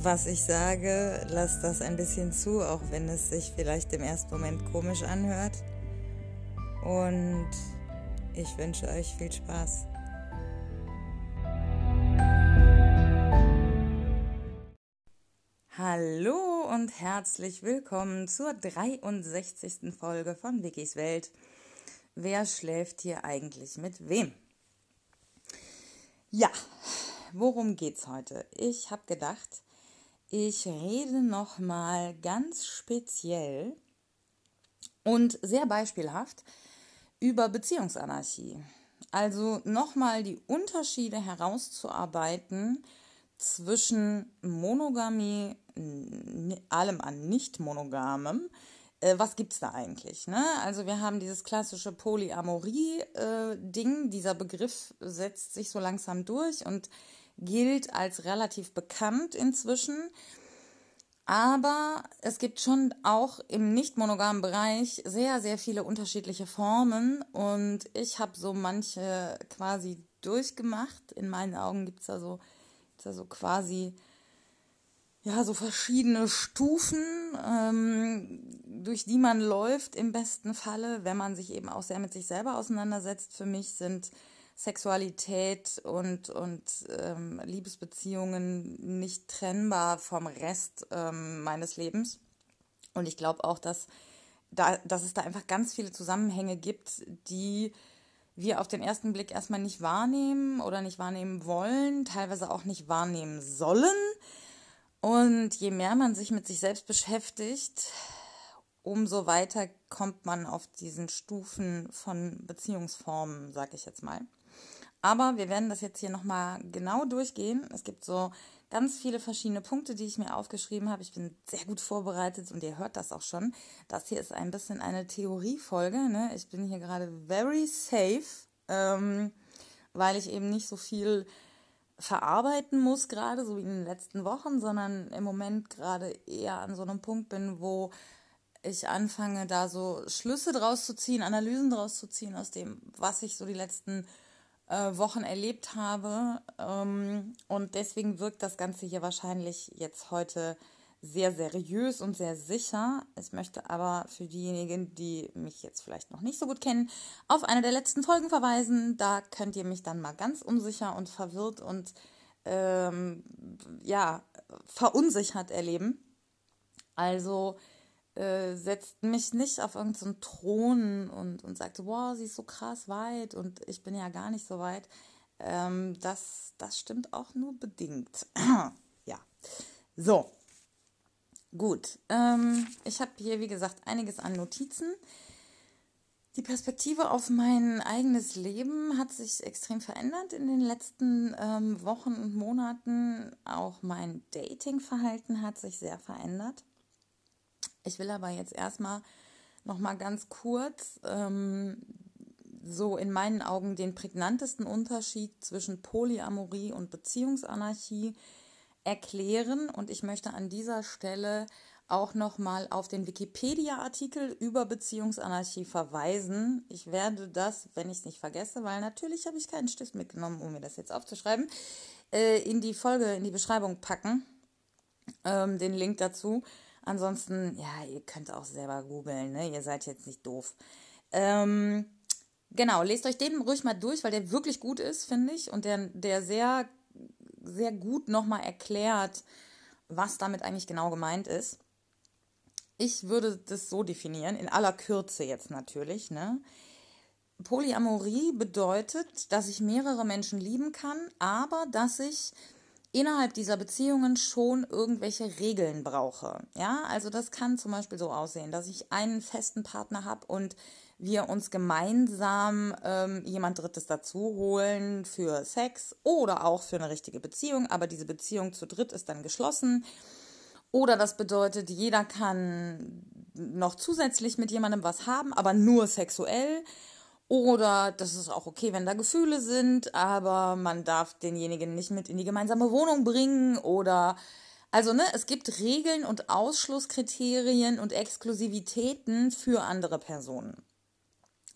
was ich sage, lasst das ein bisschen zu, auch wenn es sich vielleicht im ersten Moment komisch anhört. Und ich wünsche euch viel Spaß. Hallo und herzlich willkommen zur 63. Folge von Wikis Welt. Wer schläft hier eigentlich mit wem? Ja, worum geht's heute? Ich habe gedacht, ich rede noch mal ganz speziell und sehr beispielhaft über Beziehungsanarchie. Also nochmal die Unterschiede herauszuarbeiten zwischen Monogamie, allem an nicht monogamem. Äh, was es da eigentlich? Ne? Also wir haben dieses klassische Polyamorie-Ding. Äh, Dieser Begriff setzt sich so langsam durch und gilt als relativ bekannt inzwischen. Aber es gibt schon auch im nicht monogamen Bereich sehr, sehr viele unterschiedliche Formen. Und ich habe so manche quasi durchgemacht. In meinen Augen gibt es da so, da so quasi ja, so verschiedene Stufen, ähm, durch die man läuft im besten Falle, wenn man sich eben auch sehr mit sich selber auseinandersetzt. Für mich sind Sexualität und, und ähm, Liebesbeziehungen nicht trennbar vom Rest ähm, meines Lebens. Und ich glaube auch, dass, da, dass es da einfach ganz viele Zusammenhänge gibt, die wir auf den ersten Blick erstmal nicht wahrnehmen oder nicht wahrnehmen wollen, teilweise auch nicht wahrnehmen sollen. Und je mehr man sich mit sich selbst beschäftigt, umso weiter kommt man auf diesen Stufen von Beziehungsformen, sag ich jetzt mal. Aber wir werden das jetzt hier nochmal genau durchgehen. Es gibt so ganz viele verschiedene Punkte, die ich mir aufgeschrieben habe. Ich bin sehr gut vorbereitet und ihr hört das auch schon. Das hier ist ein bisschen eine Theoriefolge. Ne? Ich bin hier gerade very safe, ähm, weil ich eben nicht so viel verarbeiten muss, gerade so wie in den letzten Wochen, sondern im Moment gerade eher an so einem Punkt bin, wo ich anfange, da so Schlüsse draus zu ziehen, Analysen draus zu ziehen aus dem, was ich so die letzten äh, Wochen erlebt habe. Ähm, und deswegen wirkt das Ganze hier wahrscheinlich jetzt heute sehr seriös und sehr sicher. Ich möchte aber für diejenigen, die mich jetzt vielleicht noch nicht so gut kennen, auf eine der letzten Folgen verweisen. Da könnt ihr mich dann mal ganz unsicher und verwirrt und ähm, ja, verunsichert erleben. Also äh, setzt mich nicht auf irgendeinen so Thron und, und sagt, wow, sie ist so krass weit und ich bin ja gar nicht so weit. Ähm, das, das stimmt auch nur bedingt. ja. So. Gut. Ähm, ich habe hier, wie gesagt, einiges an Notizen. Die Perspektive auf mein eigenes Leben hat sich extrem verändert in den letzten ähm, Wochen und Monaten. Auch mein Datingverhalten hat sich sehr verändert. Ich will aber jetzt erstmal noch mal ganz kurz ähm, so in meinen Augen den prägnantesten Unterschied zwischen Polyamorie und Beziehungsanarchie erklären und ich möchte an dieser Stelle auch noch mal auf den Wikipedia-Artikel über Beziehungsanarchie verweisen. Ich werde das, wenn ich es nicht vergesse, weil natürlich habe ich keinen Stift mitgenommen, um mir das jetzt aufzuschreiben, äh, in die Folge, in die Beschreibung packen, ähm, den Link dazu. Ansonsten, ja, ihr könnt auch selber googeln, ne? Ihr seid jetzt nicht doof. Ähm, genau, lest euch den ruhig mal durch, weil der wirklich gut ist, finde ich. Und der, der sehr, sehr gut nochmal erklärt, was damit eigentlich genau gemeint ist. Ich würde das so definieren, in aller Kürze jetzt natürlich, ne? Polyamorie bedeutet, dass ich mehrere Menschen lieben kann, aber dass ich innerhalb dieser Beziehungen schon irgendwelche Regeln brauche. Ja, also das kann zum Beispiel so aussehen, dass ich einen festen Partner habe und wir uns gemeinsam ähm, jemand Drittes dazu holen für Sex oder auch für eine richtige Beziehung, aber diese Beziehung zu dritt ist dann geschlossen Oder das bedeutet, jeder kann noch zusätzlich mit jemandem was haben, aber nur sexuell. Oder das ist auch okay, wenn da Gefühle sind, aber man darf denjenigen nicht mit in die gemeinsame Wohnung bringen. Oder also, ne, es gibt Regeln und Ausschlusskriterien und Exklusivitäten für andere Personen.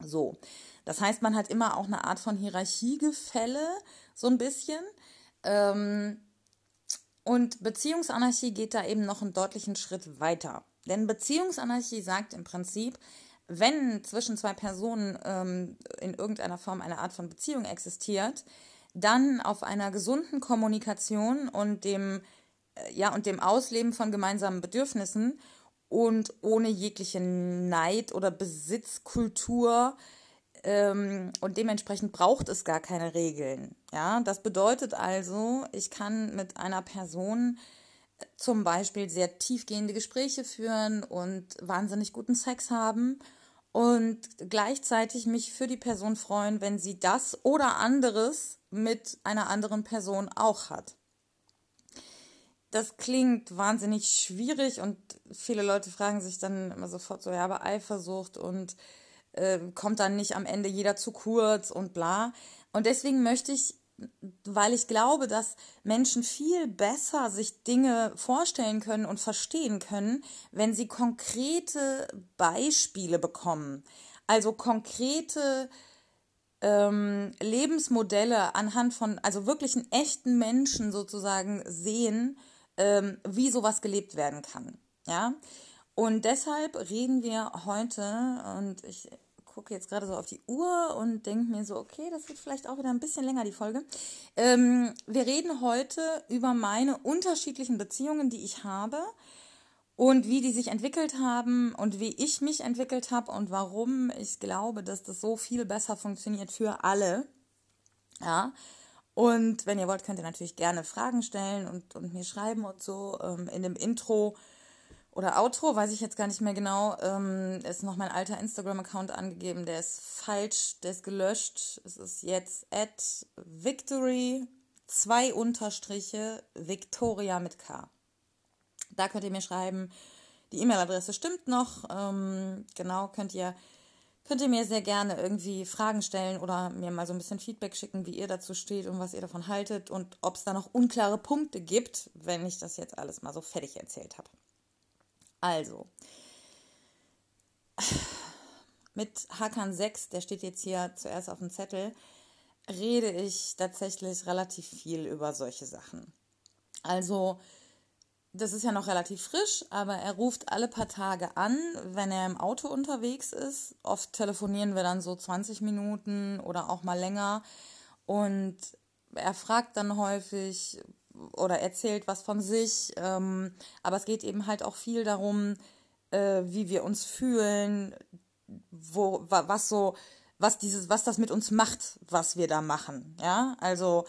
So. Das heißt, man hat immer auch eine Art von Hierarchiegefälle, so ein bisschen. Ähm, und Beziehungsanarchie geht da eben noch einen deutlichen Schritt weiter. Denn Beziehungsanarchie sagt im Prinzip, wenn zwischen zwei Personen ähm, in irgendeiner Form eine Art von Beziehung existiert, dann auf einer gesunden Kommunikation und dem, äh, ja, und dem Ausleben von gemeinsamen Bedürfnissen und ohne jegliche Neid oder Besitzkultur ähm, und dementsprechend braucht es gar keine Regeln. Ja, das bedeutet also, ich kann mit einer Person zum Beispiel sehr tiefgehende Gespräche führen und wahnsinnig guten Sex haben und gleichzeitig mich für die Person freuen, wenn sie das oder anderes mit einer anderen Person auch hat. Das klingt wahnsinnig schwierig und viele Leute fragen sich dann immer sofort so, ja, aber Eifersucht und äh, kommt dann nicht am Ende jeder zu kurz und bla. Und deswegen möchte ich, weil ich glaube, dass Menschen viel besser sich Dinge vorstellen können und verstehen können, wenn sie konkrete Beispiele bekommen. Also konkrete ähm, Lebensmodelle anhand von, also wirklichen echten Menschen sozusagen sehen, ähm, wie sowas gelebt werden kann. Ja. Und deshalb reden wir heute, und ich gucke jetzt gerade so auf die Uhr und denke mir so, okay, das wird vielleicht auch wieder ein bisschen länger, die Folge. Ähm, wir reden heute über meine unterschiedlichen Beziehungen, die ich habe und wie die sich entwickelt haben und wie ich mich entwickelt habe und warum ich glaube, dass das so viel besser funktioniert für alle. Ja. Und wenn ihr wollt, könnt ihr natürlich gerne Fragen stellen und, und mir schreiben und so. Ähm, in dem Intro oder Outro, weiß ich jetzt gar nicht mehr genau, ähm, ist noch mein alter Instagram-Account angegeben. Der ist falsch, der ist gelöscht. Es ist jetzt at victory, zwei Unterstriche, Victoria mit K. Da könnt ihr mir schreiben. Die E-Mail-Adresse stimmt noch. Ähm, genau, könnt ihr, könnt ihr mir sehr gerne irgendwie Fragen stellen oder mir mal so ein bisschen Feedback schicken, wie ihr dazu steht und was ihr davon haltet und ob es da noch unklare Punkte gibt, wenn ich das jetzt alles mal so fertig erzählt habe. Also, mit Hakan 6, der steht jetzt hier zuerst auf dem Zettel, rede ich tatsächlich relativ viel über solche Sachen. Also, das ist ja noch relativ frisch, aber er ruft alle paar Tage an, wenn er im Auto unterwegs ist. Oft telefonieren wir dann so 20 Minuten oder auch mal länger. Und er fragt dann häufig, oder erzählt was von sich. Ähm, aber es geht eben halt auch viel darum, äh, wie wir uns fühlen, wo, was so, was dieses, was das mit uns macht, was wir da machen. Ja, also,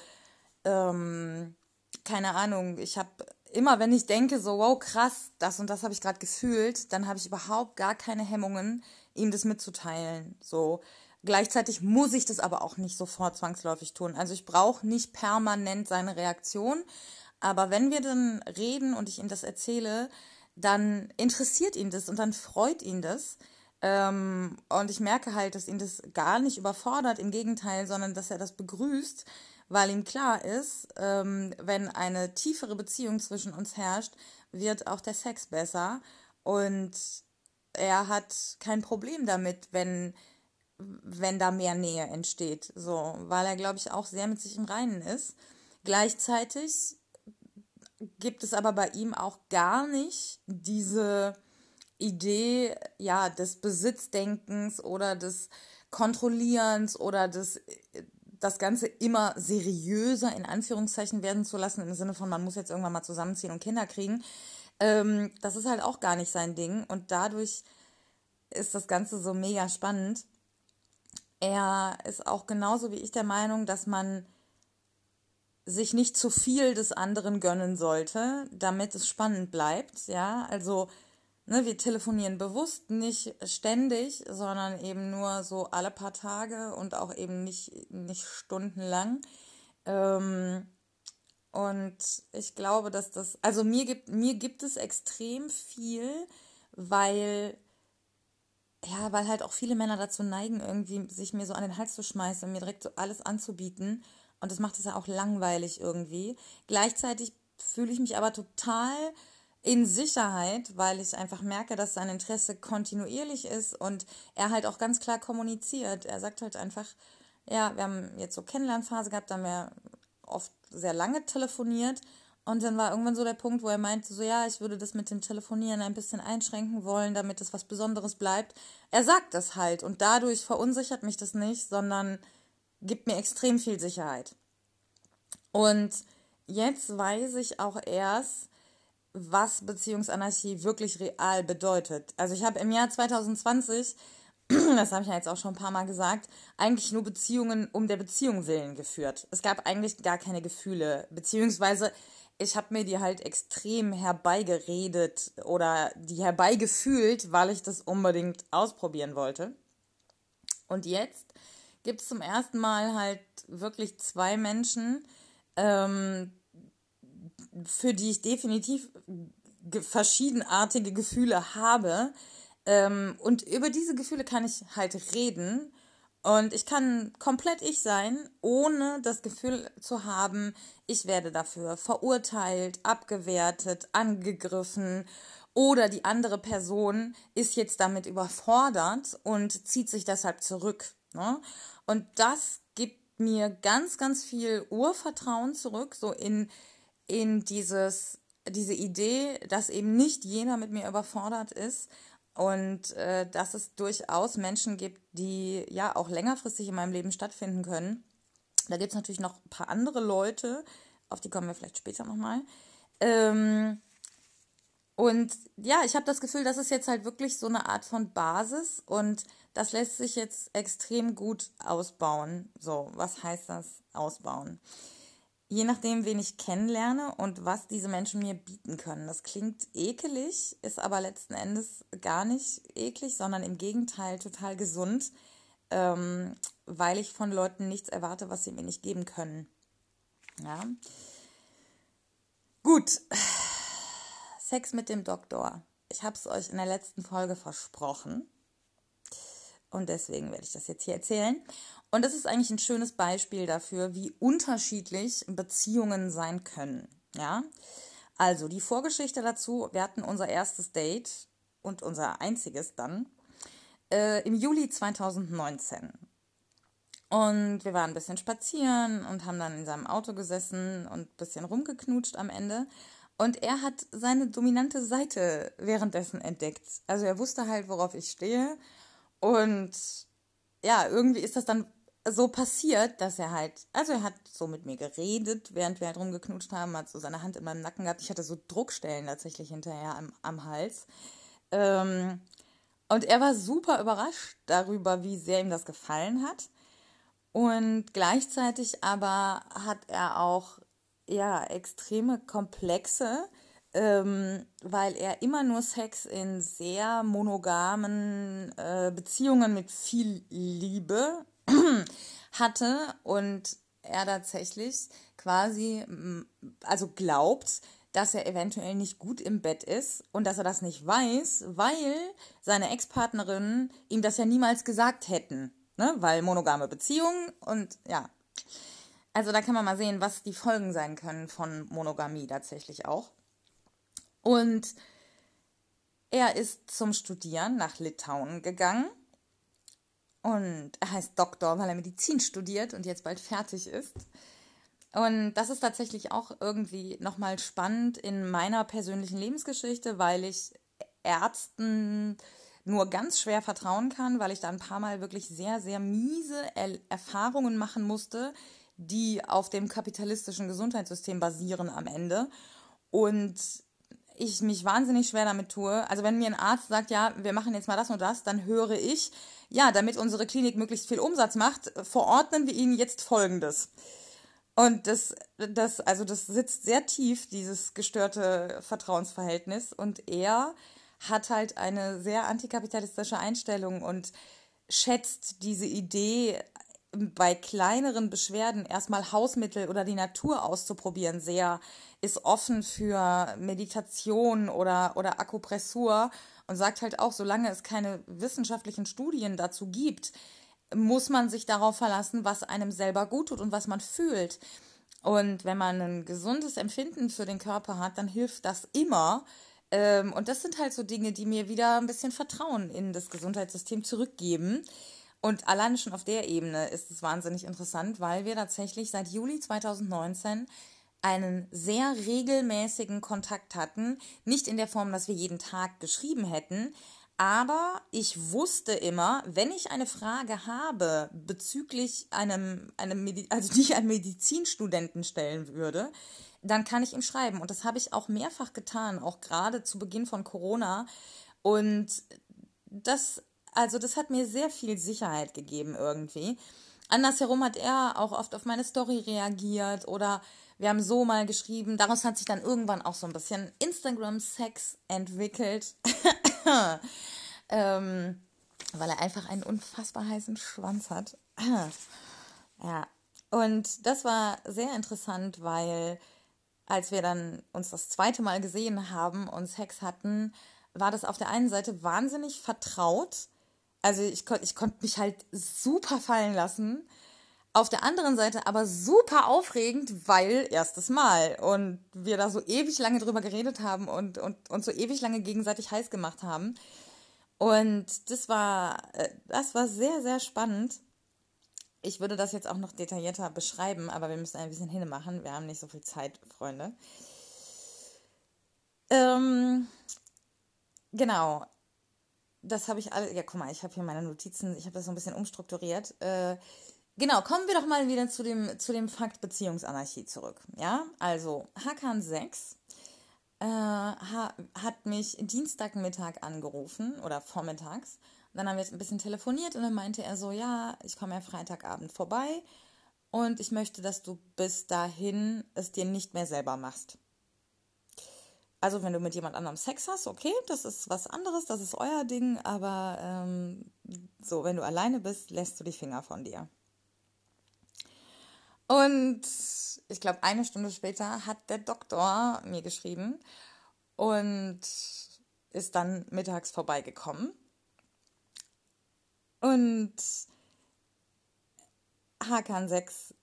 ähm, keine Ahnung, ich habe immer, wenn ich denke, so, wow, krass, das und das habe ich gerade gefühlt, dann habe ich überhaupt gar keine Hemmungen, ihm das mitzuteilen. So, Gleichzeitig muss ich das aber auch nicht sofort zwangsläufig tun. Also ich brauche nicht permanent seine Reaktion. Aber wenn wir dann reden und ich ihm das erzähle, dann interessiert ihn das und dann freut ihn das. Ähm, und ich merke halt, dass ihn das gar nicht überfordert, im Gegenteil, sondern dass er das begrüßt, weil ihm klar ist, ähm, wenn eine tiefere Beziehung zwischen uns herrscht, wird auch der Sex besser. Und er hat kein Problem damit, wenn wenn da mehr Nähe entsteht. So, weil er, glaube ich, auch sehr mit sich im Reinen ist. Gleichzeitig gibt es aber bei ihm auch gar nicht diese Idee, ja, des Besitzdenkens oder des Kontrollierens oder des das Ganze immer seriöser in Anführungszeichen werden zu lassen, im Sinne von, man muss jetzt irgendwann mal zusammenziehen und Kinder kriegen. Ähm, das ist halt auch gar nicht sein Ding. Und dadurch ist das Ganze so mega spannend. Er ist auch genauso wie ich der Meinung, dass man sich nicht zu viel des anderen gönnen sollte, damit es spannend bleibt. Ja, also ne, wir telefonieren bewusst nicht ständig, sondern eben nur so alle paar Tage und auch eben nicht, nicht stundenlang. Ähm, Und ich glaube, dass das, also mir gibt, mir gibt es extrem viel, weil, ja, weil halt auch viele Männer dazu neigen, irgendwie sich mir so an den Hals zu schmeißen und mir direkt so alles anzubieten. Und das macht es ja auch langweilig irgendwie. Gleichzeitig fühle ich mich aber total in Sicherheit, weil ich einfach merke, dass sein Interesse kontinuierlich ist und er halt auch ganz klar kommuniziert. Er sagt halt einfach, ja, wir haben jetzt so Kennenlernphase gehabt, da haben wir oft sehr lange telefoniert und dann war irgendwann so der Punkt, wo er meinte, so ja, ich würde das mit dem Telefonieren ein bisschen einschränken wollen, damit es was Besonderes bleibt. Er sagt das halt und dadurch verunsichert mich das nicht, sondern gibt mir extrem viel Sicherheit. Und jetzt weiß ich auch erst, was Beziehungsanarchie wirklich real bedeutet. Also ich habe im Jahr 2020, das habe ich ja jetzt auch schon ein paar Mal gesagt, eigentlich nur Beziehungen um der Beziehung willen geführt. Es gab eigentlich gar keine Gefühle, beziehungsweise ich habe mir die halt extrem herbeigeredet oder die herbeigefühlt, weil ich das unbedingt ausprobieren wollte. Und jetzt gibt es zum ersten Mal halt wirklich zwei Menschen, ähm, für die ich definitiv verschiedenartige Gefühle habe. Ähm, und über diese Gefühle kann ich halt reden. Und ich kann komplett ich sein, ohne das Gefühl zu haben, ich werde dafür verurteilt, abgewertet, angegriffen oder die andere Person ist jetzt damit überfordert und zieht sich deshalb zurück. Ne? Und das gibt mir ganz, ganz viel Urvertrauen zurück, so in in dieses, diese Idee, dass eben nicht jeder mit mir überfordert ist und äh, dass es durchaus Menschen gibt, die ja auch längerfristig in meinem Leben stattfinden können. Da gibt es natürlich noch ein paar andere Leute, auf die kommen wir vielleicht später nochmal. Ähm, und ja, ich habe das Gefühl, das ist jetzt halt wirklich so eine Art von Basis und das lässt sich jetzt extrem gut ausbauen. So, was heißt das ausbauen? Je nachdem, wen ich kennenlerne und was diese Menschen mir bieten können. Das klingt ekelig, ist aber letzten Endes gar nicht eklig, sondern im Gegenteil total gesund, ähm, weil ich von Leuten nichts erwarte, was sie mir nicht geben können. Ja. Gut. Sex mit dem Doktor. Ich habe es euch in der letzten Folge versprochen. Und deswegen werde ich das jetzt hier erzählen. Und das ist eigentlich ein schönes Beispiel dafür, wie unterschiedlich Beziehungen sein können. Ja, also die Vorgeschichte dazu: Wir hatten unser erstes Date und unser einziges dann äh, im Juli 2019. Und wir waren ein bisschen spazieren und haben dann in seinem Auto gesessen und ein bisschen rumgeknutscht am Ende. Und er hat seine dominante Seite währenddessen entdeckt. Also er wusste halt, worauf ich stehe. Und ja, irgendwie ist das dann so passiert, dass er halt, also er hat so mit mir geredet, während wir halt rumgeknutscht haben, hat so seine Hand in meinem Nacken gehabt. Ich hatte so Druckstellen tatsächlich hinterher am, am Hals. Ähm, und er war super überrascht darüber, wie sehr ihm das gefallen hat. Und gleichzeitig aber hat er auch ja extreme Komplexe, ähm, weil er immer nur Sex in sehr monogamen äh, Beziehungen mit viel Liebe hatte und er tatsächlich quasi, also glaubt, dass er eventuell nicht gut im Bett ist und dass er das nicht weiß, weil seine Ex-Partnerinnen ihm das ja niemals gesagt hätten. Ne? Weil monogame Beziehungen und ja. Also da kann man mal sehen, was die Folgen sein können von Monogamie tatsächlich auch. Und er ist zum Studieren nach Litauen gegangen und er heißt Doktor, weil er Medizin studiert und jetzt bald fertig ist. Und das ist tatsächlich auch irgendwie nochmal spannend in meiner persönlichen Lebensgeschichte, weil ich Ärzten nur ganz schwer vertrauen kann, weil ich da ein paar Mal wirklich sehr, sehr miese er Erfahrungen machen musste, die auf dem kapitalistischen Gesundheitssystem basieren am Ende. Und ich mich wahnsinnig schwer damit tue. Also wenn mir ein Arzt sagt, ja, wir machen jetzt mal das und das, dann höre ich, ja, damit unsere Klinik möglichst viel Umsatz macht, verordnen wir Ihnen jetzt Folgendes. Und das, das, also das sitzt sehr tief, dieses gestörte Vertrauensverhältnis. Und er hat halt eine sehr antikapitalistische Einstellung und schätzt diese Idee bei kleineren Beschwerden erstmal Hausmittel oder die Natur auszuprobieren sehr, ist offen für Meditation oder, oder Akupressur und sagt halt auch, solange es keine wissenschaftlichen Studien dazu gibt, muss man sich darauf verlassen, was einem selber gut tut und was man fühlt. Und wenn man ein gesundes Empfinden für den Körper hat, dann hilft das immer. Ähm, und das sind halt so Dinge, die mir wieder ein bisschen Vertrauen in das Gesundheitssystem zurückgeben. Und allein schon auf der Ebene ist es wahnsinnig interessant, weil wir tatsächlich seit Juli 2019 einen sehr regelmäßigen Kontakt hatten. Nicht in der Form, dass wir jeden Tag geschrieben hätten, aber ich wusste immer, wenn ich eine Frage habe bezüglich einem, einem also die ich einem Medizinstudenten stellen würde, dann kann ich ihm schreiben. Und das habe ich auch mehrfach getan, auch gerade zu Beginn von Corona. Und das also das hat mir sehr viel Sicherheit gegeben irgendwie. Andersherum hat er auch oft auf meine Story reagiert oder wir haben so mal geschrieben. Daraus hat sich dann irgendwann auch so ein bisschen Instagram-Sex entwickelt. ähm, weil er einfach einen unfassbar heißen Schwanz hat. ja. Und das war sehr interessant, weil als wir dann uns das zweite Mal gesehen haben und Sex hatten, war das auf der einen Seite wahnsinnig vertraut also ich, kon ich konnte mich halt super fallen lassen. Auf der anderen Seite aber super aufregend, weil erstes Mal und wir da so ewig lange drüber geredet haben und, und, und so ewig lange gegenseitig heiß gemacht haben. Und das war, äh, das war sehr, sehr spannend. Ich würde das jetzt auch noch detaillierter beschreiben, aber wir müssen ein bisschen hinmachen. Wir haben nicht so viel Zeit, Freunde. Ähm, genau das habe ich alle. Ja, guck mal, ich habe hier meine Notizen, ich habe das so ein bisschen umstrukturiert. Äh, genau, kommen wir doch mal wieder zu dem, zu dem Fakt Beziehungsanarchie zurück. Ja, also Hakan 6 äh, ha, hat mich Dienstagmittag angerufen oder vormittags. Und dann haben wir jetzt ein bisschen telefoniert und dann meinte er so: Ja, ich komme ja Freitagabend vorbei und ich möchte, dass du bis dahin es dir nicht mehr selber machst. Also wenn du mit jemand anderem Sex hast, okay, das ist was anderes, das ist euer Ding, aber ähm, so, wenn du alleine bist, lässt du die Finger von dir. Und ich glaube, eine Stunde später hat der Doktor mir geschrieben und ist dann mittags vorbeigekommen. Und Hakan 6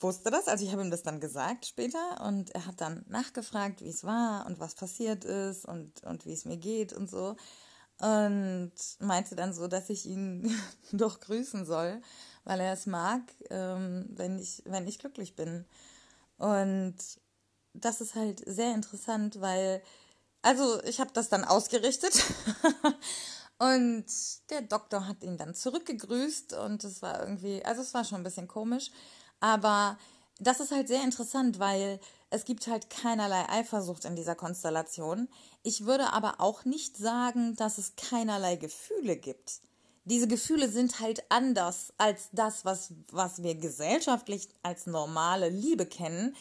wusste das, also ich habe ihm das dann gesagt später und er hat dann nachgefragt, wie es war und was passiert ist und, und wie es mir geht und so. Und meinte dann so, dass ich ihn doch grüßen soll, weil er es mag, ähm, wenn, ich, wenn ich glücklich bin. Und das ist halt sehr interessant, weil, also ich habe das dann ausgerichtet Und der Doktor hat ihn dann zurückgegrüßt und es war irgendwie, also es war schon ein bisschen komisch, aber das ist halt sehr interessant, weil es gibt halt keinerlei Eifersucht in dieser Konstellation. Ich würde aber auch nicht sagen, dass es keinerlei Gefühle gibt. Diese Gefühle sind halt anders als das, was, was wir gesellschaftlich als normale Liebe kennen.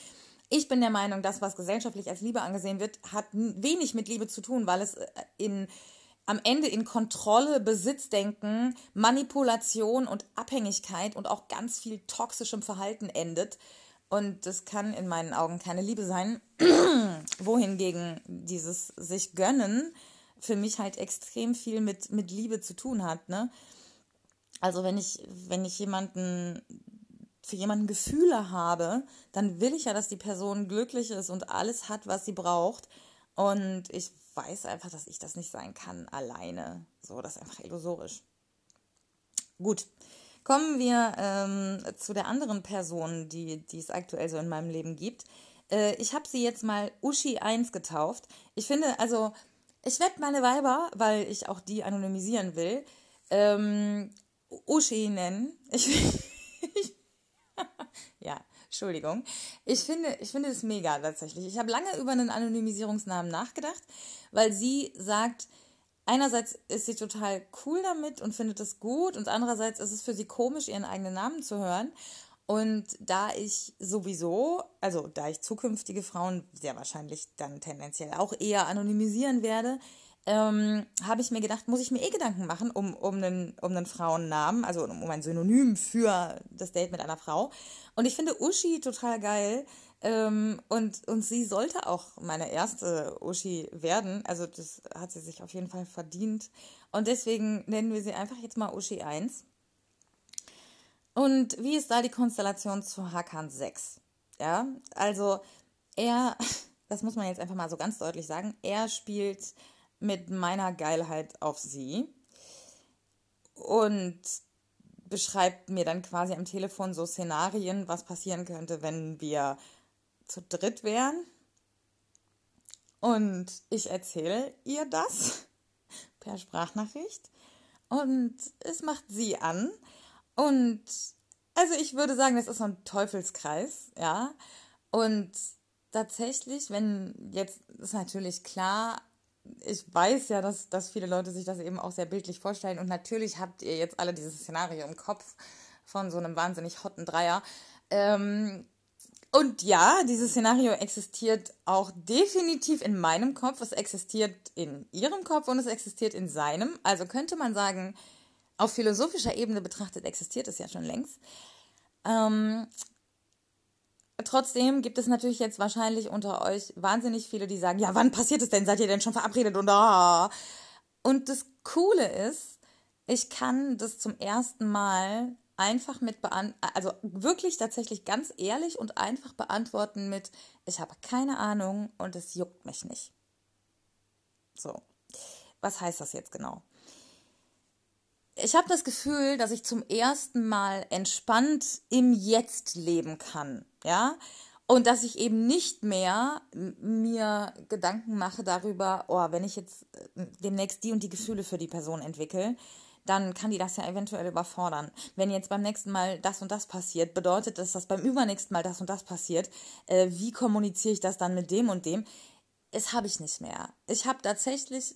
Ich bin der Meinung, das, was gesellschaftlich als Liebe angesehen wird, hat wenig mit Liebe zu tun, weil es äh, in am Ende in Kontrolle, Besitzdenken, Manipulation und Abhängigkeit und auch ganz viel toxischem Verhalten endet. Und das kann in meinen Augen keine Liebe sein. Wohingegen dieses sich gönnen für mich halt extrem viel mit, mit Liebe zu tun hat. Ne? Also wenn ich, wenn ich jemanden für jemanden Gefühle habe, dann will ich ja, dass die Person glücklich ist und alles hat, was sie braucht. Und ich weiß einfach, dass ich das nicht sein kann alleine. So, das ist einfach illusorisch. Gut, kommen wir ähm, zu der anderen Person, die, die es aktuell so in meinem Leben gibt. Äh, ich habe sie jetzt mal Uschi 1 getauft. Ich finde, also, ich werde meine Weiber, weil ich auch die anonymisieren will, ähm, Uschi nennen. Ich, ja, Entschuldigung. Ich finde, ich finde es mega tatsächlich. Ich habe lange über einen Anonymisierungsnamen nachgedacht, weil sie sagt, einerseits ist sie total cool damit und findet es gut und andererseits ist es für sie komisch, ihren eigenen Namen zu hören. Und da ich sowieso, also da ich zukünftige Frauen sehr wahrscheinlich dann tendenziell auch eher anonymisieren werde, ähm, habe ich mir gedacht, muss ich mir eh Gedanken machen um, um, einen, um einen Frauennamen, also um, ein Synonym für das Date mit einer Frau. Und ich finde Uschi total geil. Ähm, und, und sie sollte auch meine erste Uschi werden. Also das hat sie sich auf jeden Fall verdient. Und deswegen nennen wir sie einfach jetzt mal Uschi 1. Und wie ist da die Konstellation zu Hakan 6? Ja, also er, das muss man jetzt einfach mal so ganz deutlich sagen, er spielt mit meiner Geilheit auf sie und beschreibt mir dann quasi am Telefon so Szenarien, was passieren könnte, wenn wir zu dritt wären. Und ich erzähle ihr das per Sprachnachricht und es macht sie an und also ich würde sagen, das ist so ein Teufelskreis, ja. Und tatsächlich, wenn jetzt ist natürlich klar, ich weiß ja, dass, dass viele Leute sich das eben auch sehr bildlich vorstellen. Und natürlich habt ihr jetzt alle dieses Szenario im Kopf von so einem wahnsinnig hotten Dreier. Ähm, und ja, dieses Szenario existiert auch definitiv in meinem Kopf. Es existiert in ihrem Kopf und es existiert in seinem. Also könnte man sagen, auf philosophischer Ebene betrachtet existiert es ja schon längst. Ähm, trotzdem gibt es natürlich jetzt wahrscheinlich unter euch wahnsinnig viele, die sagen, ja, wann passiert es denn? Seid ihr denn schon verabredet? Und, ah. und das Coole ist, ich kann das zum ersten Mal einfach mit beantworten, also wirklich tatsächlich ganz ehrlich und einfach beantworten mit, ich habe keine Ahnung und es juckt mich nicht. So, was heißt das jetzt genau? ich habe das Gefühl, dass ich zum ersten Mal entspannt im Jetzt leben kann, ja, und dass ich eben nicht mehr mir Gedanken mache darüber, oh, wenn ich jetzt äh, demnächst die und die Gefühle für die Person entwickle, dann kann die das ja eventuell überfordern. Wenn jetzt beim nächsten Mal das und das passiert, bedeutet das, dass beim übernächsten Mal das und das passiert. Äh, wie kommuniziere ich das dann mit dem und dem? Es habe ich nicht mehr. Ich habe tatsächlich,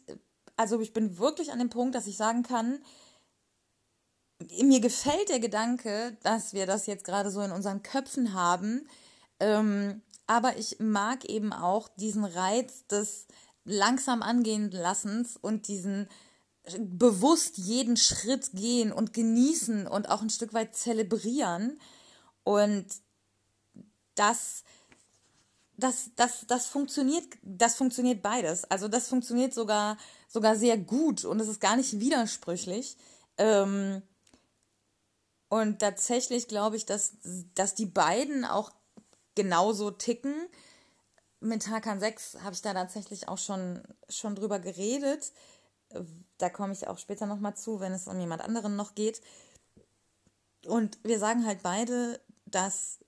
also ich bin wirklich an dem Punkt, dass ich sagen kann, mir gefällt der Gedanke, dass wir das jetzt gerade so in unseren Köpfen haben. Ähm, aber ich mag eben auch diesen Reiz des langsam angehen Lassens und diesen bewusst jeden Schritt gehen und genießen und auch ein Stück weit zelebrieren. Und das, das, das, das funktioniert, das funktioniert beides. Also das funktioniert sogar, sogar sehr gut und es ist gar nicht widersprüchlich. Ähm, und tatsächlich glaube ich, dass, dass die beiden auch genauso ticken. Mit Hakan 6 habe ich da tatsächlich auch schon, schon drüber geredet. Da komme ich auch später nochmal zu, wenn es um jemand anderen noch geht. Und wir sagen halt beide, dass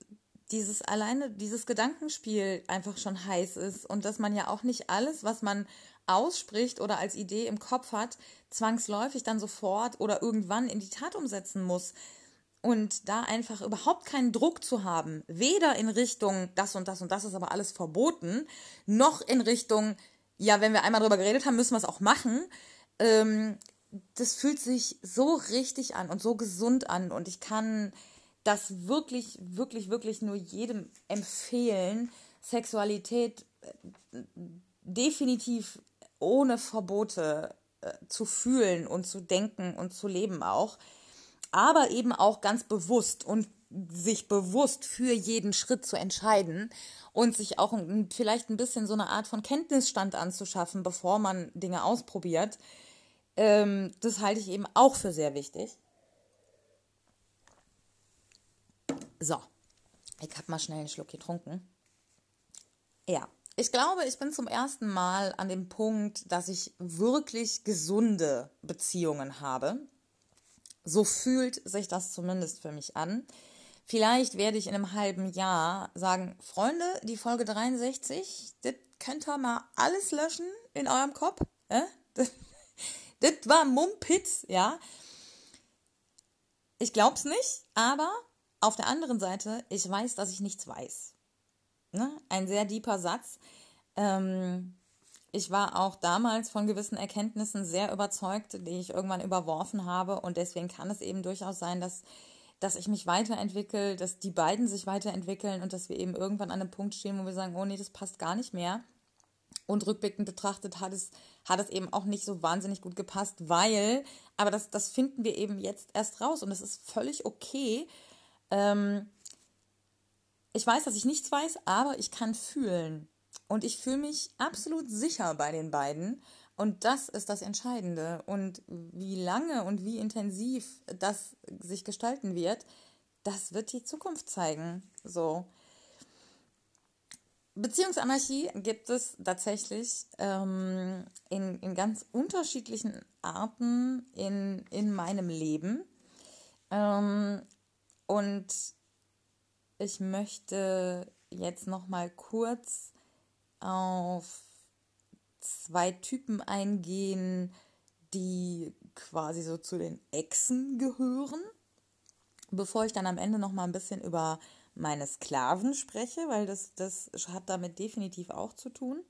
dieses alleine, dieses Gedankenspiel einfach schon heiß ist und dass man ja auch nicht alles, was man ausspricht oder als Idee im Kopf hat, zwangsläufig dann sofort oder irgendwann in die Tat umsetzen muss. Und da einfach überhaupt keinen Druck zu haben, weder in Richtung das und das und das ist aber alles verboten, noch in Richtung, ja, wenn wir einmal drüber geredet haben, müssen wir es auch machen. Ähm, das fühlt sich so richtig an und so gesund an. Und ich kann das wirklich, wirklich, wirklich nur jedem empfehlen, Sexualität äh, definitiv ohne Verbote äh, zu fühlen und zu denken und zu leben auch aber eben auch ganz bewusst und sich bewusst für jeden Schritt zu entscheiden und sich auch vielleicht ein bisschen so eine Art von Kenntnisstand anzuschaffen, bevor man Dinge ausprobiert. Ähm, das halte ich eben auch für sehr wichtig. So, ich habe mal schnell einen Schluck getrunken. Ja, ich glaube, ich bin zum ersten Mal an dem Punkt, dass ich wirklich gesunde Beziehungen habe. So fühlt sich das zumindest für mich an. Vielleicht werde ich in einem halben Jahr sagen, Freunde, die Folge 63, das könnt ihr mal alles löschen in eurem Kopf. Äh? Das, war Mumpitz, ja. Ich glaub's nicht, aber auf der anderen Seite, ich weiß, dass ich nichts weiß. Ne? Ein sehr deeper Satz. Ähm, ich war auch damals von gewissen Erkenntnissen sehr überzeugt, die ich irgendwann überworfen habe. Und deswegen kann es eben durchaus sein, dass, dass ich mich weiterentwickle, dass die beiden sich weiterentwickeln und dass wir eben irgendwann an einem Punkt stehen, wo wir sagen, oh nee, das passt gar nicht mehr. Und rückblickend betrachtet hat es, hat es eben auch nicht so wahnsinnig gut gepasst, weil, aber das, das finden wir eben jetzt erst raus und es ist völlig okay. Ähm, ich weiß, dass ich nichts weiß, aber ich kann fühlen. Und ich fühle mich absolut sicher bei den beiden. Und das ist das Entscheidende. Und wie lange und wie intensiv das sich gestalten wird, das wird die Zukunft zeigen. So. Beziehungsanarchie gibt es tatsächlich ähm, in, in ganz unterschiedlichen Arten in, in meinem Leben. Ähm, und ich möchte jetzt noch mal kurz auf zwei Typen eingehen, die quasi so zu den Echsen gehören, bevor ich dann am Ende noch mal ein bisschen über meine Sklaven spreche, weil das, das hat damit definitiv auch zu tun.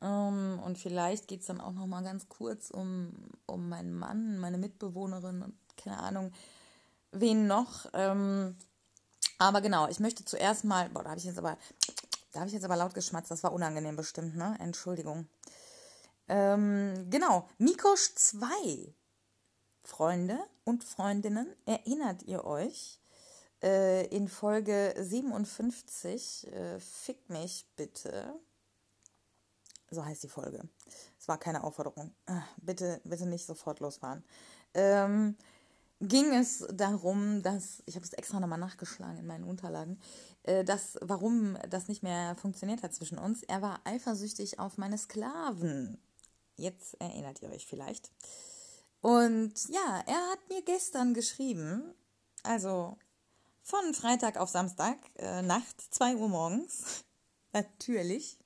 Ähm, und vielleicht geht es dann auch noch mal ganz kurz um, um meinen Mann, meine Mitbewohnerin und keine Ahnung, wen noch. Ähm, aber genau, ich möchte zuerst mal, boah, da habe ich jetzt aber, da habe ich jetzt aber laut geschmatzt, das war unangenehm bestimmt, ne? Entschuldigung. Ähm, genau, Mikosch 2. Freunde und Freundinnen, erinnert ihr euch? Äh, in Folge 57, äh, Fick mich bitte. So heißt die Folge. Es war keine Aufforderung. Ach, bitte, bitte nicht sofort losfahren. Ähm, ging es darum, dass, ich habe es extra nochmal nachgeschlagen in meinen Unterlagen, äh, dass, warum das nicht mehr funktioniert hat zwischen uns. Er war eifersüchtig auf meine Sklaven. Jetzt erinnert ihr euch vielleicht. Und ja, er hat mir gestern geschrieben, also von Freitag auf Samstag, äh, Nacht, 2 Uhr morgens. Natürlich.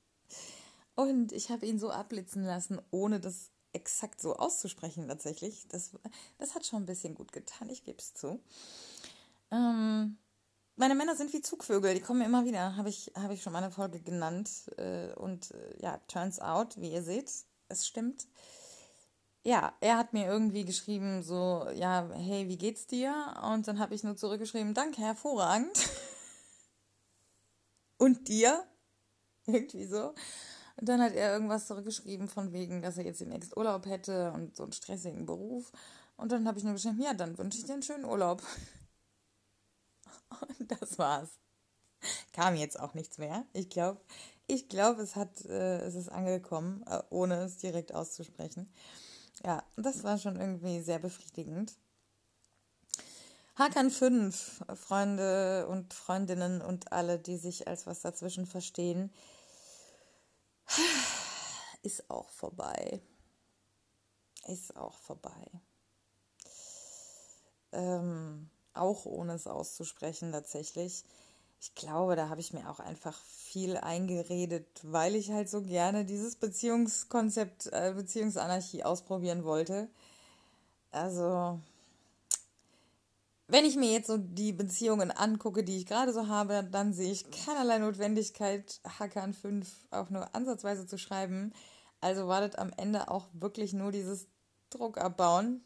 Und ich habe ihn so abblitzen lassen, ohne das exakt so auszusprechen tatsächlich. Das, das hat schon ein bisschen gut getan, ich gebe es zu. Ähm, meine Männer sind wie Zugvögel, die kommen immer wieder, habe ich, hab ich schon mal eine Folge genannt. Äh, und äh, ja, turns out, wie ihr seht, es stimmt. Ja, er hat mir irgendwie geschrieben, so, ja, hey, wie geht's dir? Und dann habe ich nur zurückgeschrieben, danke, hervorragend. Und dir? Irgendwie so. Und dann hat er irgendwas zurückgeschrieben von wegen, dass er jetzt demnächst Urlaub hätte und so einen stressigen Beruf. Und dann habe ich nur geschrieben, ja, dann wünsche ich dir einen schönen Urlaub. Und das war's. Kam jetzt auch nichts mehr. Ich glaube, ich glaube, es hat, äh, es ist angekommen, äh, ohne es direkt auszusprechen. Ja, das war schon irgendwie sehr befriedigend. Hakan 5, Freunde und Freundinnen und alle, die sich als was dazwischen verstehen ist auch vorbei. Ist auch vorbei. Ähm, auch ohne es auszusprechen tatsächlich. Ich glaube, da habe ich mir auch einfach viel eingeredet, weil ich halt so gerne dieses Beziehungskonzept, äh, Beziehungsanarchie ausprobieren wollte. Also, wenn ich mir jetzt so die Beziehungen angucke, die ich gerade so habe, dann sehe ich keinerlei Notwendigkeit, Hackern 5 auch nur ansatzweise zu schreiben. Also war das am Ende auch wirklich nur dieses Druck abbauen.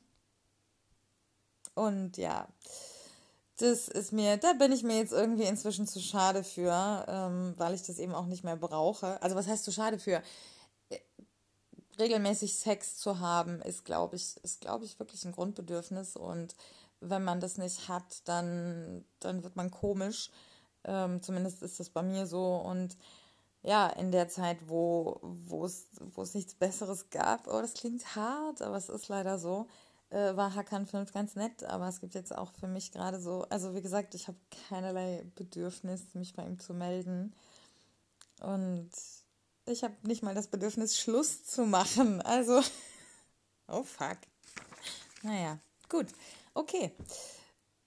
Und ja, das ist mir, da bin ich mir jetzt irgendwie inzwischen zu schade für, ähm, weil ich das eben auch nicht mehr brauche. Also was heißt zu schade für? Regelmäßig Sex zu haben, ist, glaube ich, ist, glaube ich, wirklich ein Grundbedürfnis und wenn man das nicht hat, dann, dann wird man komisch. Ähm, zumindest ist das bei mir so. Und ja, in der Zeit, wo, es nichts Besseres gab, oh, das klingt hart, aber es ist leider so, äh, war Hakan 5 ganz nett. Aber es gibt jetzt auch für mich gerade so, also wie gesagt, ich habe keinerlei Bedürfnis, mich bei ihm zu melden. Und ich habe nicht mal das Bedürfnis, Schluss zu machen. Also, oh fuck. Naja, gut. Okay.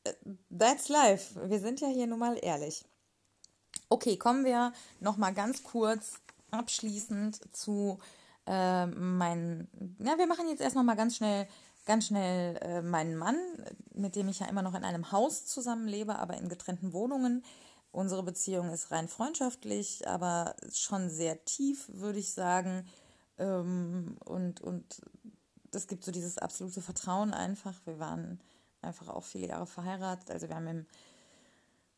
Äh, that's life. Wir sind ja hier nun mal ehrlich. Okay, kommen wir noch mal ganz kurz abschließend zu äh, meinen. Na, wir machen jetzt erst noch mal ganz schnell, ganz schnell äh, meinen Mann, mit dem ich ja immer noch in einem Haus zusammenlebe, aber in getrennten Wohnungen. Unsere Beziehung ist rein freundschaftlich, aber schon sehr tief, würde ich sagen. Ähm, und und es gibt so dieses absolute Vertrauen einfach. Wir waren einfach auch viele Jahre verheiratet. Also wir haben im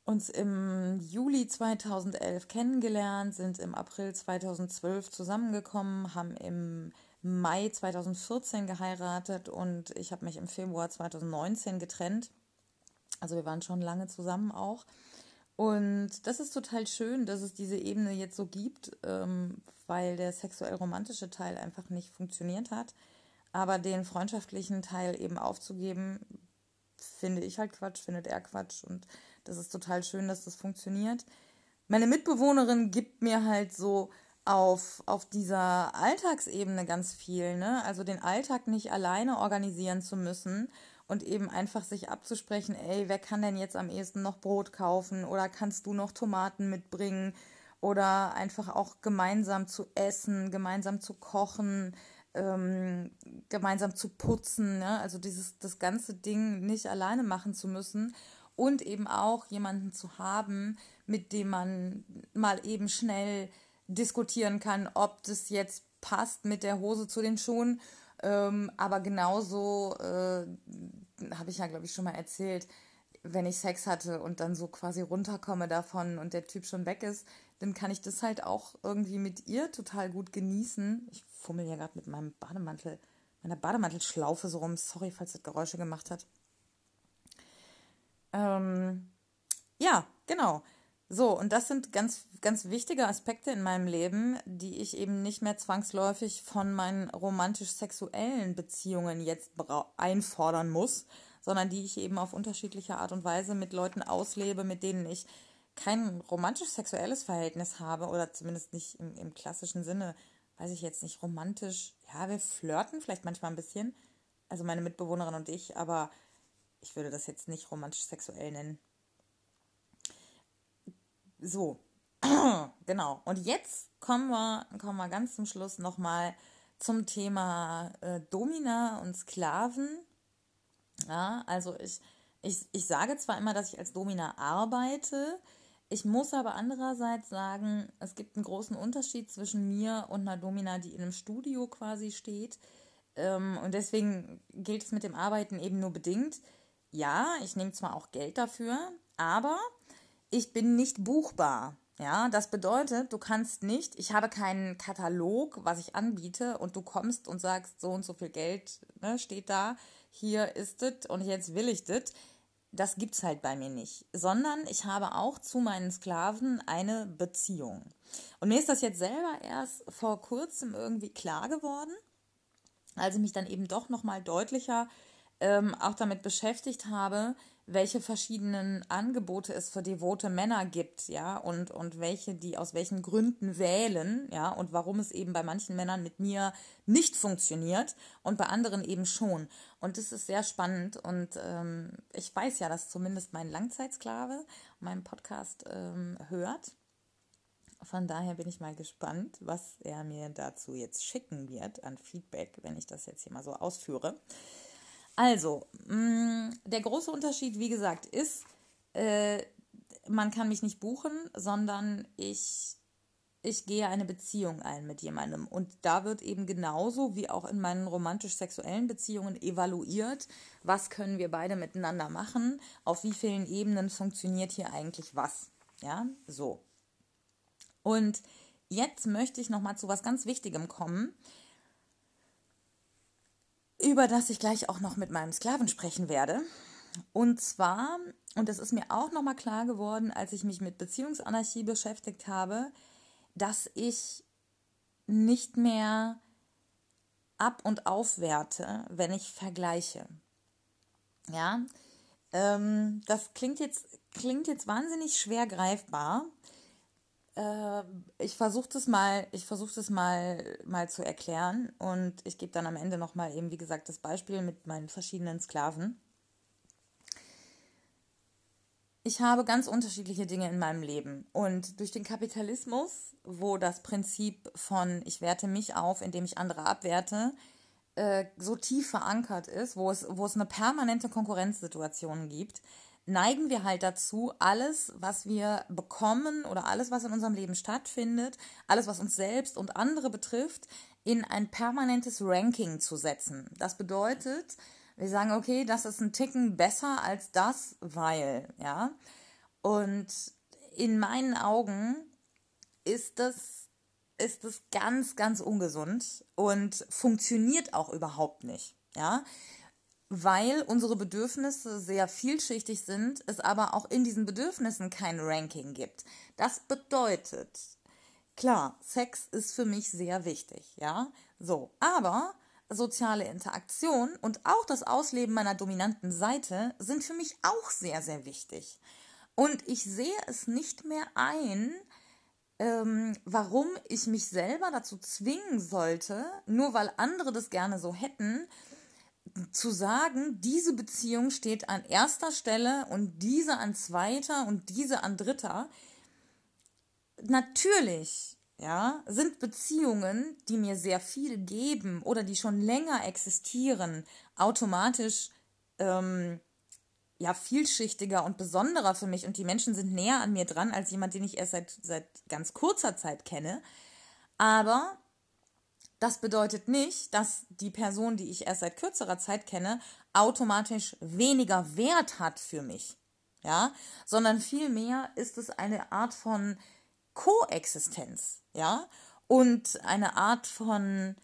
uns im Juli 2011 kennengelernt, sind im April 2012 zusammengekommen, haben im Mai 2014 geheiratet und ich habe mich im Februar 2019 getrennt. Also wir waren schon lange zusammen auch. Und das ist total schön, dass es diese Ebene jetzt so gibt, ähm, weil der sexuell-romantische Teil einfach nicht funktioniert hat. Aber den freundschaftlichen Teil eben aufzugeben, finde ich halt Quatsch, findet er Quatsch. Und das ist total schön, dass das funktioniert. Meine Mitbewohnerin gibt mir halt so auf, auf dieser Alltagsebene ganz viel, ne? Also den Alltag nicht alleine organisieren zu müssen und eben einfach sich abzusprechen, ey, wer kann denn jetzt am ehesten noch Brot kaufen oder kannst du noch Tomaten mitbringen oder einfach auch gemeinsam zu essen, gemeinsam zu kochen, ähm, gemeinsam zu putzen, ne? also dieses das ganze Ding nicht alleine machen zu müssen und eben auch jemanden zu haben, mit dem man mal eben schnell diskutieren kann, ob das jetzt passt mit der Hose zu den Schuhen ähm, aber genauso äh, habe ich ja, glaube ich, schon mal erzählt, wenn ich Sex hatte und dann so quasi runterkomme davon und der Typ schon weg ist, dann kann ich das halt auch irgendwie mit ihr total gut genießen. Ich fummel ja gerade mit meinem Bademantel, meiner Bademantelschlaufe so rum. Sorry, falls das Geräusche gemacht hat. Ähm, ja, genau. So, und das sind ganz, ganz wichtige Aspekte in meinem Leben, die ich eben nicht mehr zwangsläufig von meinen romantisch-sexuellen Beziehungen jetzt einfordern muss, sondern die ich eben auf unterschiedliche Art und Weise mit Leuten auslebe, mit denen ich kein romantisch-sexuelles Verhältnis habe oder zumindest nicht im, im klassischen Sinne, weiß ich jetzt nicht, romantisch. Ja, wir flirten vielleicht manchmal ein bisschen, also meine Mitbewohnerin und ich, aber ich würde das jetzt nicht romantisch-sexuell nennen. So, genau. Und jetzt kommen wir, kommen wir ganz zum Schluss nochmal zum Thema äh, Domina und Sklaven. Ja, also ich, ich, ich sage zwar immer, dass ich als Domina arbeite, ich muss aber andererseits sagen, es gibt einen großen Unterschied zwischen mir und einer Domina, die in einem Studio quasi steht. Ähm, und deswegen gilt es mit dem Arbeiten eben nur bedingt. Ja, ich nehme zwar auch Geld dafür, aber ich bin nicht buchbar. Ja, das bedeutet, du kannst nicht, ich habe keinen Katalog, was ich anbiete und du kommst und sagst, so und so viel Geld ne, steht da, hier ist es und jetzt will ich das. Das gibt's halt bei mir nicht, sondern ich habe auch zu meinen Sklaven eine Beziehung. Und mir ist das jetzt selber erst vor kurzem irgendwie klar geworden, als ich mich dann eben doch nochmal deutlicher ähm, auch damit beschäftigt habe, welche verschiedenen Angebote es für devote Männer gibt, ja, und, und welche die aus welchen Gründen wählen, ja, und warum es eben bei manchen Männern mit mir nicht funktioniert und bei anderen eben schon. Und das ist sehr spannend und ähm, ich weiß ja, dass zumindest mein Langzeitsklave meinen Podcast ähm, hört. Von daher bin ich mal gespannt, was er mir dazu jetzt schicken wird an Feedback, wenn ich das jetzt hier mal so ausführe. Also, mh, mm, der große Unterschied, wie gesagt, ist, äh, man kann mich nicht buchen, sondern ich, ich gehe eine Beziehung ein mit jemandem. Und da wird eben genauso wie auch in meinen romantisch-sexuellen Beziehungen evaluiert, was können wir beide miteinander machen, auf wie vielen Ebenen funktioniert hier eigentlich was. Ja, so. Und jetzt möchte ich nochmal zu was ganz Wichtigem kommen über das ich gleich auch noch mit meinem Sklaven sprechen werde. Und zwar, und das ist mir auch nochmal klar geworden, als ich mich mit Beziehungsanarchie beschäftigt habe, dass ich nicht mehr ab und aufwerte, wenn ich vergleiche. Ja, ähm, das klingt jetzt, klingt jetzt wahnsinnig schwer greifbar, äh, ich versuche das mal, ich versuche das mal, mal zu erklären und ich gebe dann am Ende nochmal eben, wie gesagt, das Beispiel mit meinen verschiedenen Sklaven. Ich habe ganz unterschiedliche Dinge in meinem Leben und durch den Kapitalismus, wo das Prinzip von ich werte mich auf, indem ich andere abwerte, äh, so tief verankert ist, wo es, wo es eine permanente Konkurrenzsituation gibt, neigen wir halt dazu, alles, was wir bekommen oder alles, was in unserem Leben stattfindet, alles, was uns selbst und andere betrifft, in ein permanentes Ranking zu setzen. Das bedeutet, wir sagen, okay, das ist ein Ticken besser als das, weil, ja. Und in meinen Augen ist das, ist das ganz, ganz ungesund und funktioniert auch überhaupt nicht. Ja, weil unsere Bedürfnisse sehr vielschichtig sind, es aber auch in diesen Bedürfnissen kein Ranking gibt. Das bedeutet, klar, Sex ist für mich sehr wichtig, ja, so, aber soziale Interaktion und auch das Ausleben meiner dominanten Seite sind für mich auch sehr, sehr wichtig. Und ich sehe es nicht mehr ein, ähm, warum ich mich selber dazu zwingen sollte, nur weil andere das gerne so hätten, zu sagen, diese Beziehung steht an erster Stelle und diese an zweiter und diese an dritter. Natürlich, ja, sind Beziehungen, die mir sehr viel geben oder die schon länger existieren, automatisch ähm, ja vielschichtiger und besonderer für mich und die Menschen sind näher an mir dran als jemand, den ich erst seit, seit ganz kurzer Zeit kenne. Aber das bedeutet nicht, dass die Person, die ich erst seit kürzerer Zeit kenne, automatisch weniger Wert hat für mich. Ja, sondern vielmehr ist es eine Art von Koexistenz, ja, und eine Art von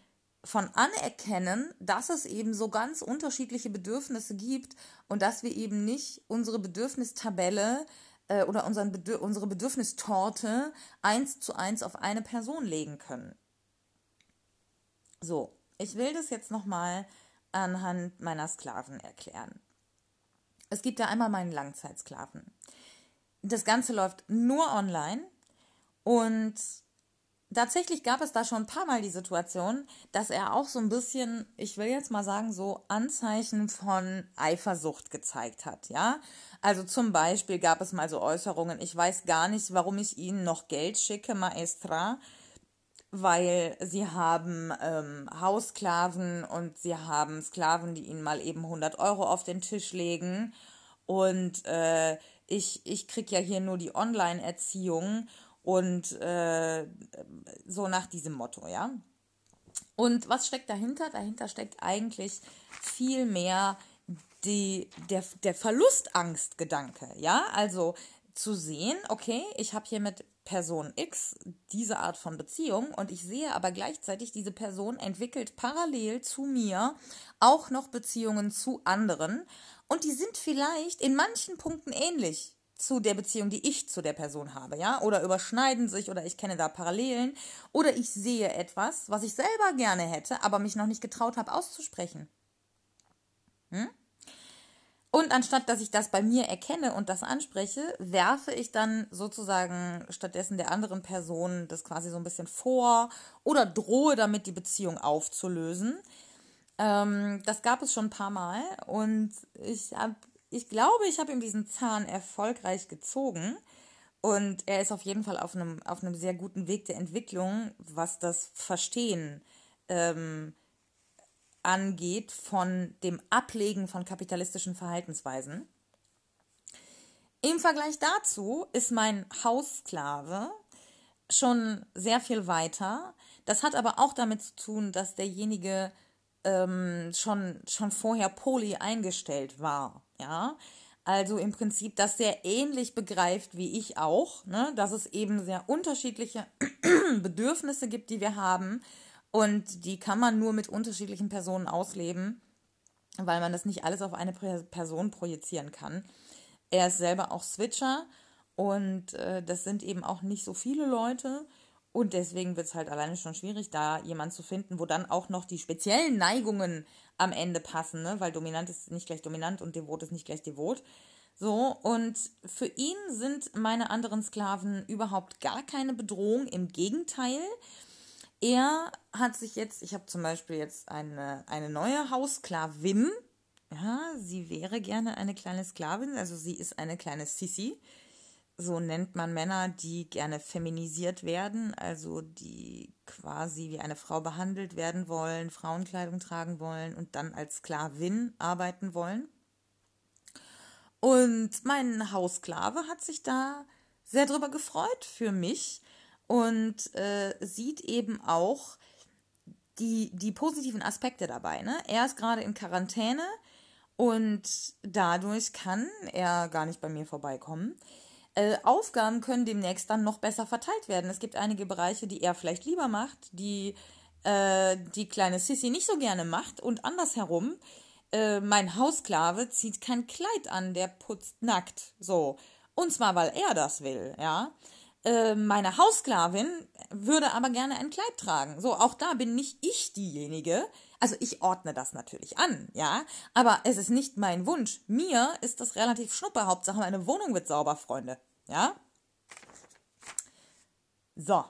von anerkennen, dass es eben so ganz unterschiedliche Bedürfnisse gibt und dass wir eben nicht unsere Bedürfnistabelle äh, oder unseren Bedür unsere Bedürfnistorte eins zu eins auf eine Person legen können. So, ich will das jetzt nochmal anhand meiner Sklaven erklären. Es gibt ja einmal meinen Langzeitsklaven. Das Ganze läuft nur online und tatsächlich gab es da schon ein paar Mal die Situation, dass er auch so ein bisschen, ich will jetzt mal sagen, so Anzeichen von Eifersucht gezeigt hat, ja. Also zum Beispiel gab es mal so Äußerungen, ich weiß gar nicht, warum ich Ihnen noch Geld schicke, Maestra weil sie haben ähm, Haussklaven und sie haben Sklaven, die ihnen mal eben 100 Euro auf den Tisch legen. Und äh, ich, ich kriege ja hier nur die Online-Erziehung und äh, so nach diesem Motto, ja. Und was steckt dahinter? Dahinter steckt eigentlich viel mehr die, der, der Verlustangstgedanke, ja. Also zu sehen, okay, ich habe hier mit Person X diese Art von Beziehung und ich sehe aber gleichzeitig, diese Person entwickelt parallel zu mir auch noch Beziehungen zu anderen und die sind vielleicht in manchen Punkten ähnlich zu der Beziehung, die ich zu der Person habe, ja, oder überschneiden sich oder ich kenne da Parallelen oder ich sehe etwas, was ich selber gerne hätte, aber mich noch nicht getraut habe auszusprechen. Hm? Und anstatt dass ich das bei mir erkenne und das anspreche, werfe ich dann sozusagen stattdessen der anderen Person das quasi so ein bisschen vor oder drohe damit, die Beziehung aufzulösen. Ähm, das gab es schon ein paar Mal und ich habe, ich glaube, ich habe ihm diesen Zahn erfolgreich gezogen. Und er ist auf jeden Fall auf einem, auf einem sehr guten Weg der Entwicklung, was das Verstehen ähm, angeht von dem Ablegen von kapitalistischen Verhaltensweisen. Im Vergleich dazu ist mein Haussklave schon sehr viel weiter. Das hat aber auch damit zu tun, dass derjenige ähm, schon, schon vorher poly eingestellt war. Ja, also im Prinzip das sehr ähnlich begreift wie ich auch, ne? dass es eben sehr unterschiedliche Bedürfnisse gibt, die wir haben und die kann man nur mit unterschiedlichen Personen ausleben, weil man das nicht alles auf eine Person projizieren kann. Er ist selber auch Switcher und äh, das sind eben auch nicht so viele Leute. Und deswegen wird es halt alleine schon schwierig, da jemanden zu finden, wo dann auch noch die speziellen Neigungen am Ende passen, ne? weil dominant ist nicht gleich dominant und devot ist nicht gleich devot. So, und für ihn sind meine anderen Sklaven überhaupt gar keine Bedrohung. Im Gegenteil, er hat sich jetzt, ich habe zum Beispiel jetzt eine, eine neue Haussklavin. Ja, sie wäre gerne eine kleine Sklavin, also sie ist eine kleine Sissi. So nennt man Männer, die gerne feminisiert werden, also die quasi wie eine Frau behandelt werden wollen, Frauenkleidung tragen wollen und dann als Sklavin arbeiten wollen. Und mein Haussklave hat sich da sehr drüber gefreut für mich, und äh, sieht eben auch die, die positiven Aspekte dabei. Ne? Er ist gerade in Quarantäne und dadurch kann er gar nicht bei mir vorbeikommen. Äh, Aufgaben können demnächst dann noch besser verteilt werden. Es gibt einige Bereiche, die er vielleicht lieber macht, die äh, die kleine Sissy nicht so gerne macht und andersherum. Äh, mein Hausklave zieht kein Kleid an, der putzt nackt. So. Und zwar, weil er das will, ja. Äh, meine Haussklavin würde aber gerne ein Kleid tragen. So, auch da bin nicht ich diejenige. Also ich ordne das natürlich an, ja. Aber es ist nicht mein Wunsch. Mir ist das relativ schnuppe. Hauptsache meine Wohnung wird sauber, Freunde. Ja. So.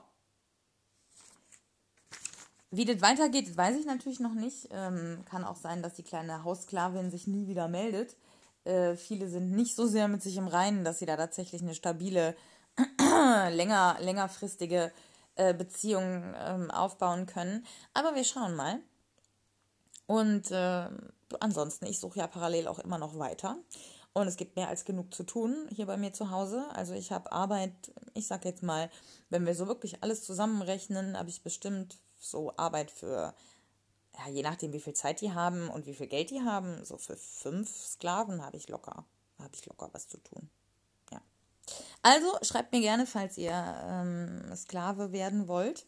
Wie das weitergeht, weiß ich natürlich noch nicht. Ähm, kann auch sein, dass die kleine Haussklavin sich nie wieder meldet. Äh, viele sind nicht so sehr mit sich im Reinen, dass sie da tatsächlich eine stabile, länger, längerfristige äh, Beziehung ähm, aufbauen können. Aber wir schauen mal. Und äh, ansonsten, ich suche ja parallel auch immer noch weiter. Und es gibt mehr als genug zu tun hier bei mir zu Hause. Also ich habe Arbeit, ich sage jetzt mal, wenn wir so wirklich alles zusammenrechnen, habe ich bestimmt so Arbeit für, ja, je nachdem, wie viel Zeit die haben und wie viel Geld die haben, so für fünf Sklaven habe ich locker, habe ich locker was zu tun. Also schreibt mir gerne, falls ihr ähm, Sklave werden wollt.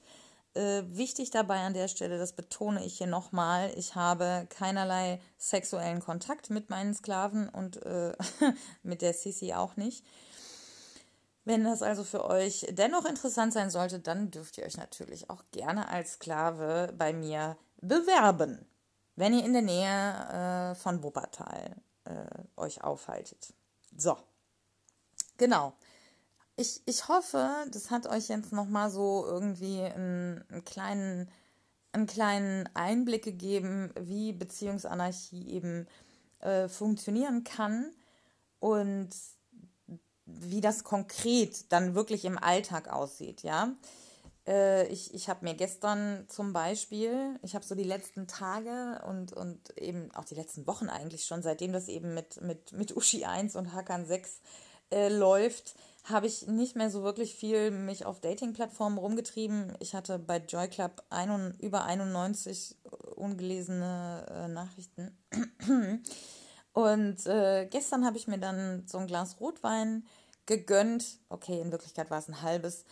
Äh, wichtig dabei an der Stelle, das betone ich hier nochmal, ich habe keinerlei sexuellen Kontakt mit meinen Sklaven und äh, mit der Sisi auch nicht. Wenn das also für euch dennoch interessant sein sollte, dann dürft ihr euch natürlich auch gerne als Sklave bei mir bewerben, wenn ihr in der Nähe äh, von Wuppertal äh, euch aufhaltet. So, genau ich, ich hoffe, das hat euch jetzt nochmal so irgendwie einen, einen, kleinen, einen kleinen Einblick gegeben, wie Beziehungsanarchie eben äh, funktionieren kann und wie das konkret dann wirklich im Alltag aussieht, ja. Äh, ich ich habe mir gestern zum Beispiel, ich habe so die letzten Tage und, und eben auch die letzten Wochen eigentlich schon, seitdem das eben mit, mit, mit Uschi 1 und Hakan 6 äh, läuft, habe ich nicht mehr so wirklich viel mich auf Dating-Plattformen rumgetrieben. Ich hatte bei Joy Club ein, über 91 ungelesene äh, Nachrichten. Und äh, gestern habe ich mir dann so ein Glas Rotwein gegönnt. Okay, in Wirklichkeit war es ein halbes.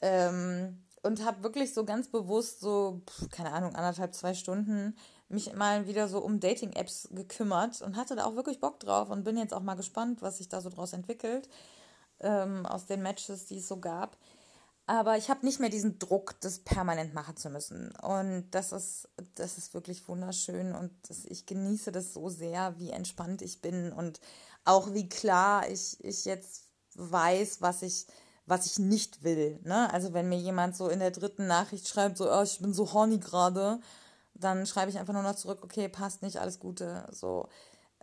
Ähm, und habe wirklich so ganz bewusst so, keine Ahnung, anderthalb, zwei Stunden mich mal wieder so um Dating-Apps gekümmert und hatte da auch wirklich Bock drauf und bin jetzt auch mal gespannt, was sich da so draus entwickelt ähm, aus den Matches, die es so gab. Aber ich habe nicht mehr diesen Druck, das permanent machen zu müssen. Und das ist, das ist wirklich wunderschön und das, ich genieße das so sehr, wie entspannt ich bin und auch wie klar ich, ich jetzt weiß, was ich, was ich nicht will. Ne? Also wenn mir jemand so in der dritten Nachricht schreibt, so, oh, ich bin so horny gerade, dann schreibe ich einfach nur noch zurück, okay, passt nicht, alles Gute. So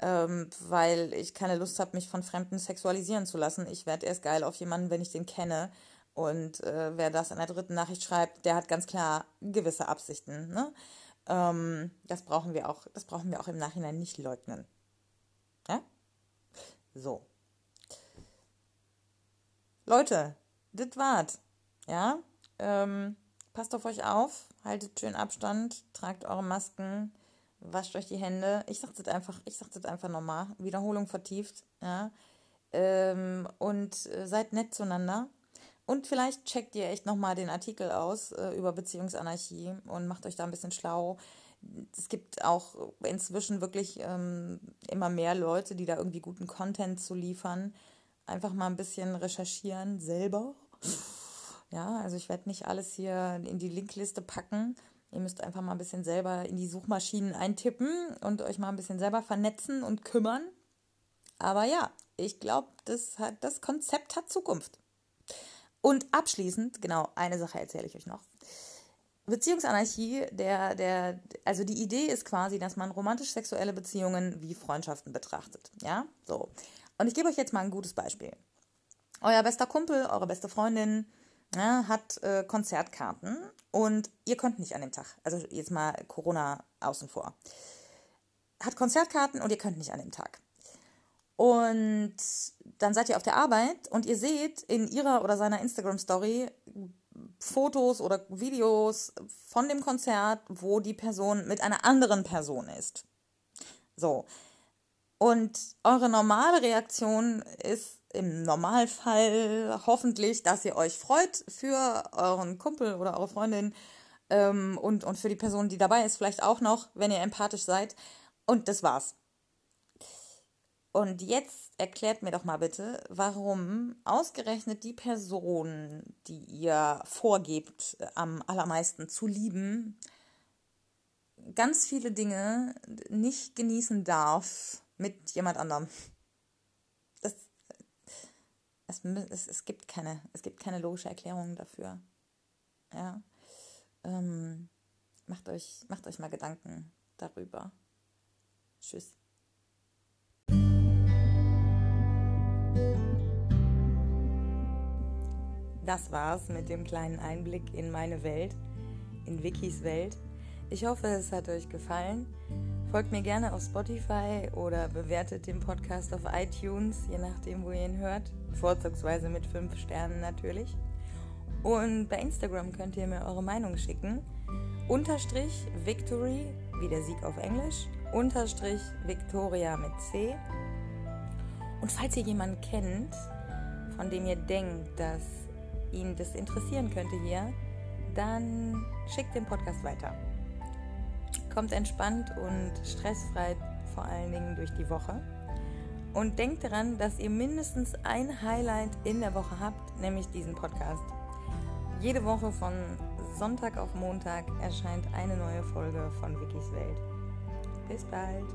ähm, weil ich keine Lust habe, mich von Fremden sexualisieren zu lassen. Ich werde erst geil auf jemanden, wenn ich den kenne. Und äh, wer das in der dritten Nachricht schreibt, der hat ganz klar gewisse Absichten. Ne? Ähm, das brauchen wir auch, das brauchen wir auch im Nachhinein nicht leugnen. Ja? So. Leute, das war's. Ja? Ähm, passt auf euch auf, haltet schön Abstand, tragt eure Masken wascht euch die Hände. Ich sag das einfach, ich sag das einfach nochmal. Wiederholung vertieft, ja. Ähm, und äh, seid nett zueinander. Und vielleicht checkt ihr echt nochmal den Artikel aus äh, über Beziehungsanarchie und macht euch da ein bisschen schlau. Es gibt auch inzwischen wirklich ähm, immer mehr Leute, die da irgendwie guten Content zu liefern. Einfach mal ein bisschen recherchieren selber. Ja, also ich werde nicht alles hier in die Linkliste packen. Ihr müsst einfach mal ein bisschen selber in die Suchmaschinen eintippen und euch mal ein bisschen selber vernetzen und kümmern. Aber ja, ich glaube, das, das Konzept hat Zukunft. Und abschließend, genau, eine Sache erzähle ich euch noch. Beziehungsanarchie, der, der, also die Idee ist quasi, dass man romantisch-sexuelle Beziehungen wie Freundschaften betrachtet. Ja, so. Und ich gebe euch jetzt mal ein gutes Beispiel. Euer bester Kumpel, eure beste Freundin ja, hat äh, Konzertkarten und ihr könnt nicht an dem Tag. Also jetzt mal Corona außen vor. Hat Konzertkarten und ihr könnt nicht an dem Tag. Und dann seid ihr auf der Arbeit und ihr seht in ihrer oder seiner Instagram-Story Fotos oder Videos von dem Konzert, wo die Person mit einer anderen Person ist. So. Und eure normale Reaktion ist im Normalfall hoffentlich, dass ihr euch freut für euren Kumpel oder eure Freundin ähm, und, und für die Person, die dabei ist, vielleicht auch noch, wenn ihr empathisch seid. Und das war's. Und jetzt erklärt mir doch mal bitte, warum ausgerechnet die Person, die ihr vorgebt, am allermeisten zu lieben, ganz viele Dinge nicht genießen darf mit jemand anderem. Das, es, es, es, gibt keine, es gibt keine logische Erklärung dafür. Ja. Ähm, macht, euch, macht euch mal Gedanken darüber. Tschüss. Das war's mit dem kleinen Einblick in meine Welt, in Wikis Welt. Ich hoffe, es hat euch gefallen. Folgt mir gerne auf Spotify oder bewertet den Podcast auf iTunes, je nachdem, wo ihr ihn hört. Vorzugsweise mit 5 Sternen natürlich. Und bei Instagram könnt ihr mir eure Meinung schicken. Unterstrich Victory, wie der Sieg auf Englisch. Unterstrich Victoria mit C. Und falls ihr jemanden kennt, von dem ihr denkt, dass ihn das interessieren könnte hier, dann schickt den Podcast weiter. Kommt entspannt und stressfrei vor allen Dingen durch die Woche. Und denkt daran, dass ihr mindestens ein Highlight in der Woche habt, nämlich diesen Podcast. Jede Woche von Sonntag auf Montag erscheint eine neue Folge von Wikis Welt. Bis bald.